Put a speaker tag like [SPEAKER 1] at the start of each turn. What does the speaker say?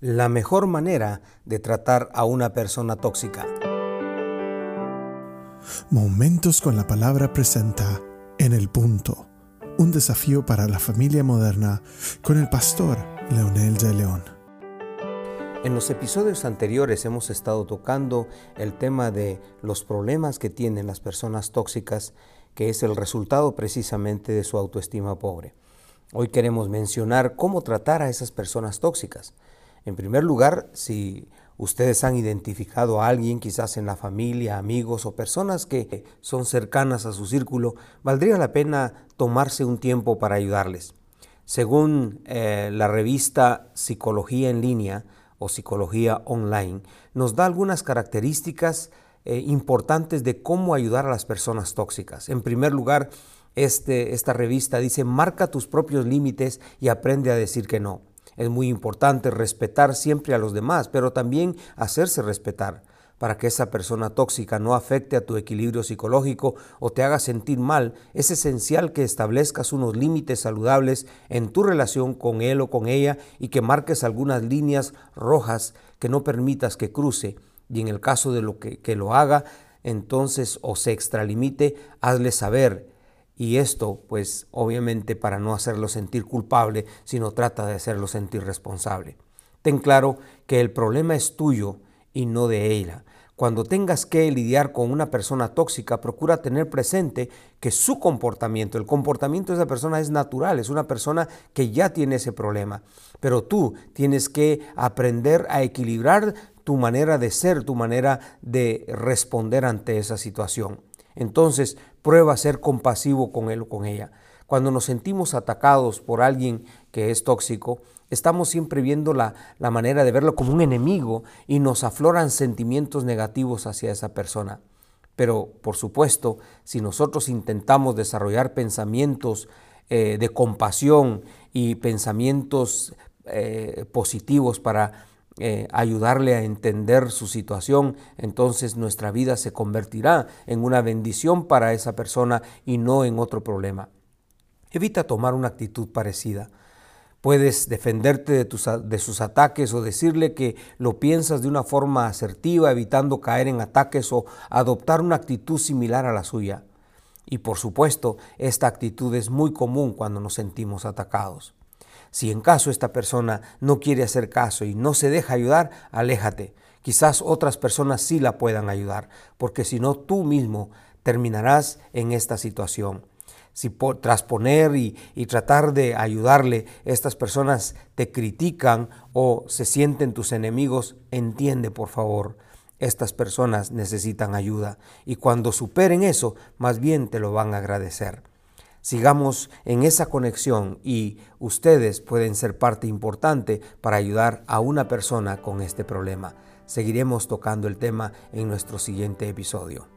[SPEAKER 1] la mejor manera de tratar a una persona tóxica.
[SPEAKER 2] Momentos con la palabra presenta En el punto, un desafío para la familia moderna con el pastor Leonel de León.
[SPEAKER 1] En los episodios anteriores hemos estado tocando el tema de los problemas que tienen las personas tóxicas, que es el resultado precisamente de su autoestima pobre. Hoy queremos mencionar cómo tratar a esas personas tóxicas. En primer lugar, si ustedes han identificado a alguien, quizás en la familia, amigos o personas que son cercanas a su círculo, valdría la pena tomarse un tiempo para ayudarles. Según eh, la revista Psicología en línea o Psicología online, nos da algunas características eh, importantes de cómo ayudar a las personas tóxicas. En primer lugar, este, esta revista dice, marca tus propios límites y aprende a decir que no. Es muy importante respetar siempre a los demás, pero también hacerse respetar para que esa persona tóxica no afecte a tu equilibrio psicológico o te haga sentir mal, es esencial que establezcas unos límites saludables en tu relación con él o con ella y que marques algunas líneas rojas que no permitas que cruce. Y en el caso de lo que, que lo haga, entonces o se extralimite, hazle saber y esto, pues obviamente para no hacerlo sentir culpable, sino trata de hacerlo sentir responsable. Ten claro que el problema es tuyo y no de ella. Cuando tengas que lidiar con una persona tóxica, procura tener presente que su comportamiento, el comportamiento de esa persona es natural, es una persona que ya tiene ese problema. Pero tú tienes que aprender a equilibrar tu manera de ser, tu manera de responder ante esa situación. Entonces, prueba a ser compasivo con él o con ella. Cuando nos sentimos atacados por alguien que es tóxico, estamos siempre viendo la, la, manera de verlo como un enemigo y nos afloran sentimientos negativos hacia esa persona. Pero, por supuesto, si nosotros intentamos desarrollar pensamientos eh, de compasión y pensamientos eh, positivos para eh, ayudarle a entender su situación, entonces nuestra vida se convertirá en una bendición para esa persona y no en otro problema. Evita tomar una actitud parecida. Puedes defenderte de, tus, de, sus ataques o decirle que lo piensas de una forma asertiva, evitando caer en ataques o adoptar una actitud similar a la suya. Y por supuesto, esta actitud es muy común cuando nos sentimos atacados. Si en caso esta persona no quiere hacer caso y no se deja ayudar, aléjate. Quizás otras personas sí la puedan ayudar, porque si no tú mismo terminarás en esta situación. Si tras poner y, y tratar de ayudarle, estas personas te critican o se sienten tus enemigos, entiende por favor estas personas necesitan ayuda y cuando superen eso, más bien te lo van a agradecer sigamos en esa conexión y ustedes pueden ser parte importante para ayudar a una persona con este problema. Seguiremos tocando el tema en nuestro siguiente episodio.